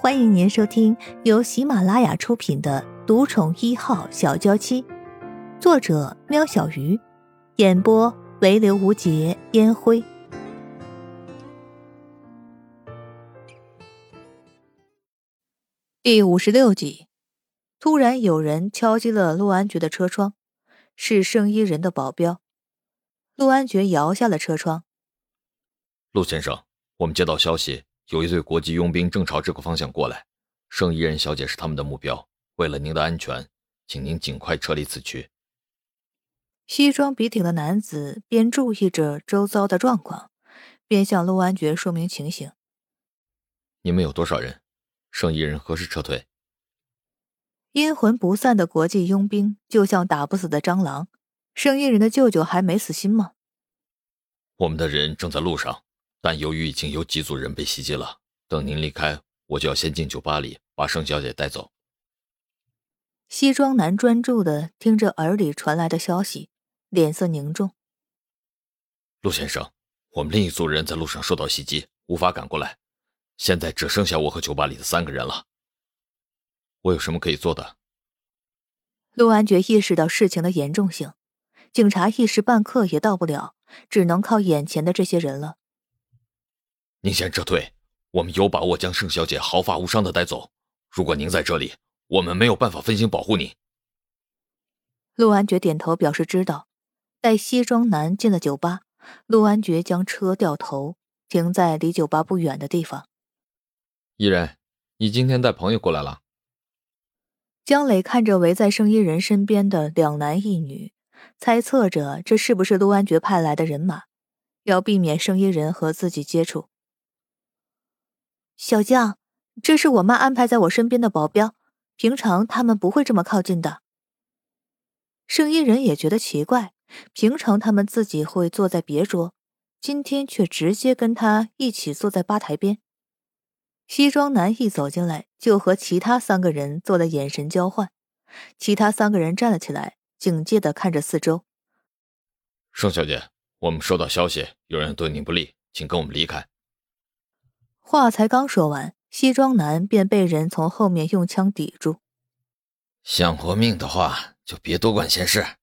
欢迎您收听由喜马拉雅出品的《独宠一号小娇妻》，作者：喵小鱼，演播：唯刘无节烟灰。第五十六集，突然有人敲击了陆安觉的车窗，是圣衣人的保镖。陆安觉摇下了车窗。陆先生，我们接到消息。有一队国际佣兵正朝这个方向过来，圣衣人小姐是他们的目标。为了您的安全，请您尽快撤离此区。西装笔挺的男子边注意着周遭的状况，边向陆安觉说明情形。你们有多少人？圣衣人何时撤退？阴魂不散的国际佣兵就像打不死的蟑螂。圣衣人的舅舅还没死心吗？我们的人正在路上。但由于已经有几组人被袭击了，等您离开，我就要先进酒吧里把盛小姐带走。西装男专注的听着耳里传来的消息，脸色凝重。陆先生，我们另一组人在路上受到袭击，无法赶过来，现在只剩下我和酒吧里的三个人了。我有什么可以做的？陆安觉意识到事情的严重性，警察一时半刻也到不了，只能靠眼前的这些人了。您先撤退，我们有把握将盛小姐毫发无伤的带走。如果您在这里，我们没有办法分心保护您。陆安觉点头表示知道。待西装男进了酒吧，陆安觉将车掉头停在离酒吧不远的地方。伊人，你今天带朋友过来了？江磊看着围在圣衣人身边的两男一女，猜测着这是不是陆安觉派来的人马，要避免圣衣人和自己接触。小将，这是我妈安排在我身边的保镖，平常他们不会这么靠近的。圣衣人也觉得奇怪，平常他们自己会坐在别桌，今天却直接跟他一起坐在吧台边。西装男一走进来，就和其他三个人做了眼神交换，其他三个人站了起来，警戒的看着四周。盛小姐，我们收到消息，有人对你不利，请跟我们离开。话才刚说完，西装男便被人从后面用枪抵住。想活命的话，就别多管闲事。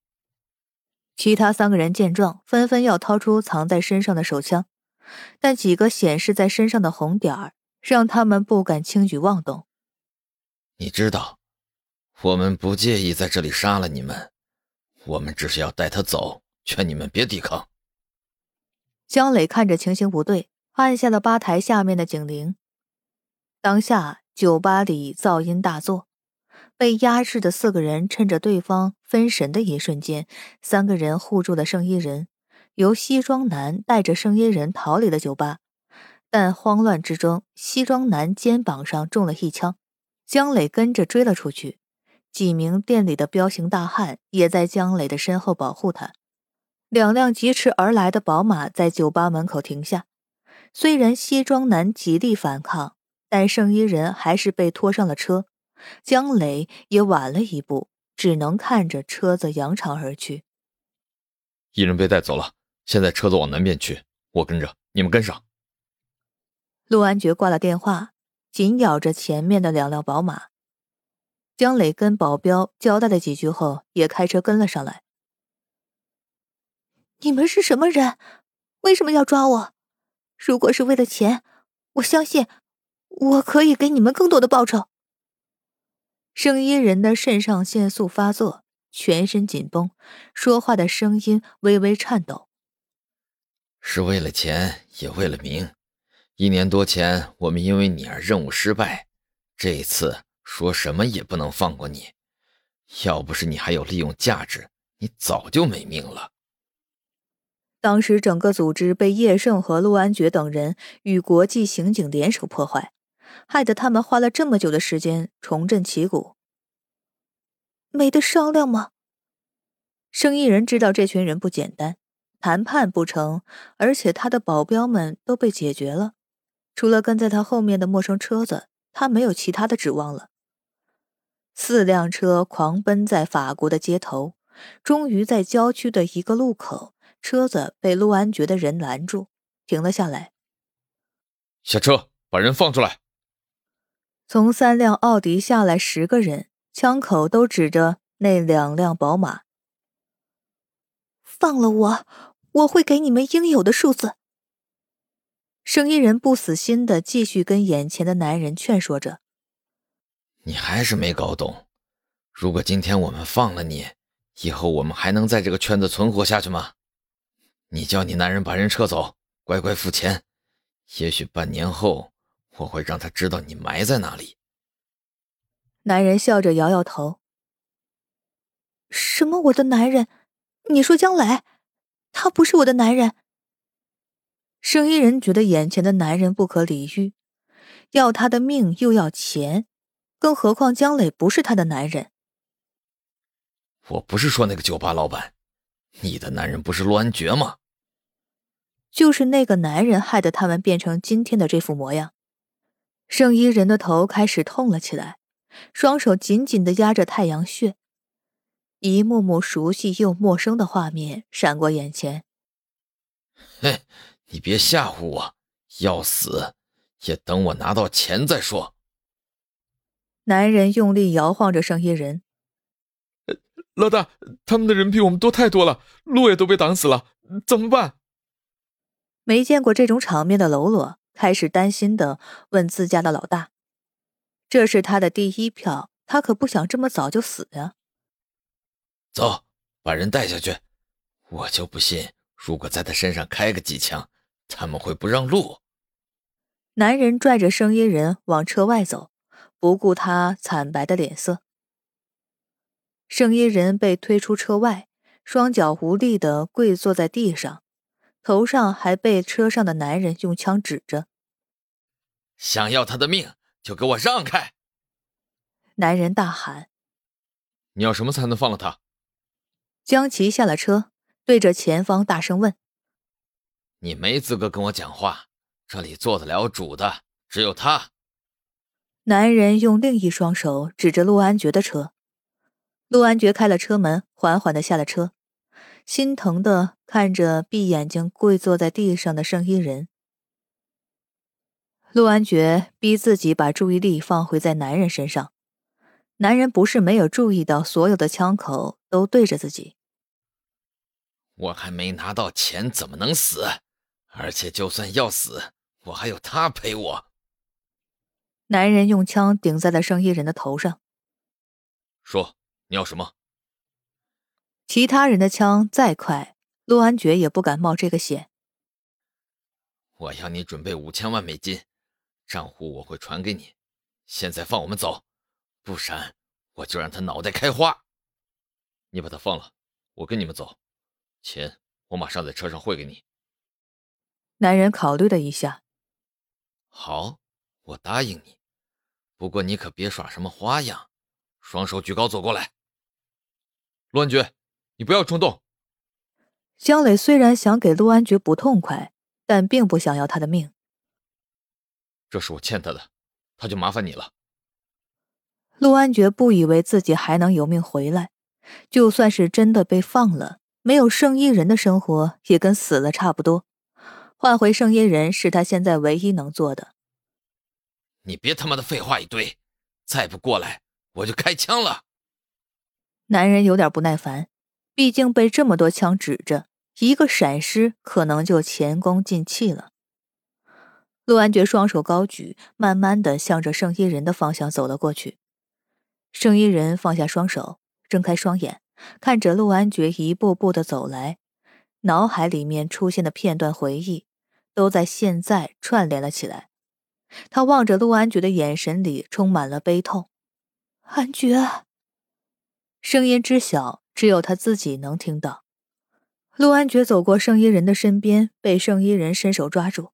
其他三个人见状，纷纷要掏出藏在身上的手枪，但几个显示在身上的红点儿，让他们不敢轻举妄动。你知道，我们不介意在这里杀了你们，我们只是要带他走，劝你们别抵抗。江磊看着情形不对。按下了吧台下面的警铃。当下酒吧里噪音大作，被压制的四个人趁着对方分神的一瞬间，三个人护住了圣衣人，由西装男带着圣衣人逃离了酒吧。但慌乱之中，西装男肩膀上中了一枪，江磊跟着追了出去。几名店里的彪形大汉也在江磊的身后保护他。两辆疾驰而来的宝马在酒吧门口停下。虽然西装男极力反抗，但圣衣人还是被拖上了车。江磊也晚了一步，只能看着车子扬长而去。一人被带走了，现在车子往南边去，我跟着，你们跟上。陆安觉挂了电话，紧咬着前面的两辆宝马。江磊跟保镖交代了几句后，也开车跟了上来。你们是什么人？为什么要抓我？如果是为了钱，我相信我可以给你们更多的报酬。声音人的肾上腺素发作，全身紧绷，说话的声音微微颤抖。是为了钱，也为了名。一年多前，我们因为你而任务失败，这一次说什么也不能放过你。要不是你还有利用价值，你早就没命了。当时整个组织被叶盛和陆安觉等人与国际刑警联手破坏，害得他们花了这么久的时间重振旗鼓。没得商量吗？生意人知道这群人不简单，谈判不成，而且他的保镖们都被解决了，除了跟在他后面的陌生车子，他没有其他的指望了。四辆车狂奔在法国的街头，终于在郊区的一个路口。车子被陆安觉的人拦住，停了下来。下车，把人放出来。从三辆奥迪下来十个人，枪口都指着那两辆宝马。放了我，我会给你们应有的数字。生意人不死心的继续跟眼前的男人劝说着：“你还是没搞懂，如果今天我们放了你，以后我们还能在这个圈子存活下去吗？你叫你男人把人撤走，乖乖付钱，也许半年后。”我会让他知道你埋在哪里。男人笑着摇摇头。什么？我的男人？你说江磊？他不是我的男人。生意人觉得眼前的男人不可理喻，要他的命又要钱，更何况江磊不是他的男人。我不是说那个酒吧老板，你的男人不是陆安觉吗？就是那个男人害得他们变成今天的这副模样。圣衣人的头开始痛了起来，双手紧紧的压着太阳穴，一幕幕熟悉又陌生的画面闪过眼前。嘿，你别吓唬我，要死也等我拿到钱再说。男人用力摇晃着圣衣人，老大，他们的人比我们多太多了，路也都被挡死了，怎么办？没见过这种场面的喽啰。开始担心的问自家的老大：“这是他的第一票，他可不想这么早就死呀。”走，把人带下去。我就不信，如果在他身上开个几枪，他们会不让路。男人拽着声音人往车外走，不顾他惨白的脸色。声音人被推出车外，双脚无力的跪坐在地上。头上还被车上的男人用枪指着，想要他的命就给我让开！男人大喊：“你要什么才能放了他？”江琪下了车，对着前方大声问：“你没资格跟我讲话，这里做得了主的只有他。”男人用另一双手指着陆安觉的车，陆安觉开了车门，缓缓的下了车。心疼的看着闭眼睛跪坐在地上的圣衣人，陆安觉逼自己把注意力放回在男人身上。男人不是没有注意到，所有的枪口都对着自己。我还没拿到钱，怎么能死？而且就算要死，我还有他陪我。男人用枪顶在了圣衣人的头上，说：“你要什么？”其他人的枪再快，陆安觉也不敢冒这个险。我要你准备五千万美金，账户我会传给你。现在放我们走，不然我就让他脑袋开花。你把他放了，我跟你们走。钱我马上在车上汇给你。男人考虑了一下，好，我答应你。不过你可别耍什么花样，双手举高走过来，陆安觉。你不要冲动。江磊虽然想给陆安觉不痛快，但并不想要他的命。这是我欠他的，他就麻烦你了。陆安觉不以为自己还能有命回来，就算是真的被放了，没有圣衣人的生活也跟死了差不多。换回圣衣人是他现在唯一能做的。你别他妈的废话一堆，再不过来我就开枪了。男人有点不耐烦。毕竟被这么多枪指着，一个闪失可能就前功尽弃了。陆安觉双手高举，慢慢的向着圣衣人的方向走了过去。圣衣人放下双手，睁开双眼，看着陆安觉一步步的走来，脑海里面出现的片段回忆，都在现在串联了起来。他望着陆安觉的眼神里充满了悲痛。安觉，声音之小。只有他自己能听到。陆安觉走过圣衣人的身边，被圣衣人伸手抓住。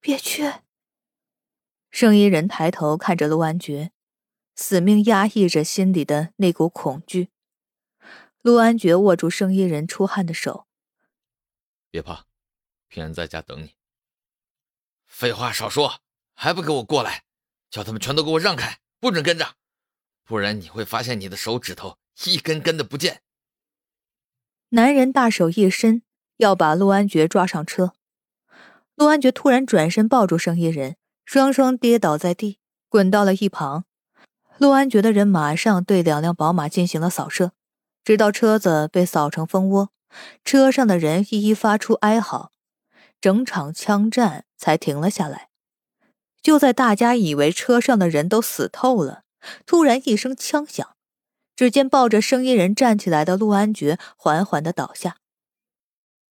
别去！圣衣人抬头看着陆安觉，死命压抑着心里的那股恐惧。陆安觉握住圣衣人出汗的手。别怕，平安在家等你。废话少说，还不给我过来！叫他们全都给我让开，不准跟着，不然你会发现你的手指头。一根根的不见。男人大手一伸，要把陆安觉抓上车。陆安觉突然转身抱住生意人，双双跌倒在地，滚到了一旁。陆安觉的人马上对两辆宝马进行了扫射，直到车子被扫成蜂窝，车上的人一一发出哀嚎，整场枪战才停了下来。就在大家以为车上的人都死透了，突然一声枪响，只见抱着声音人站起来的陆安觉缓缓的倒下。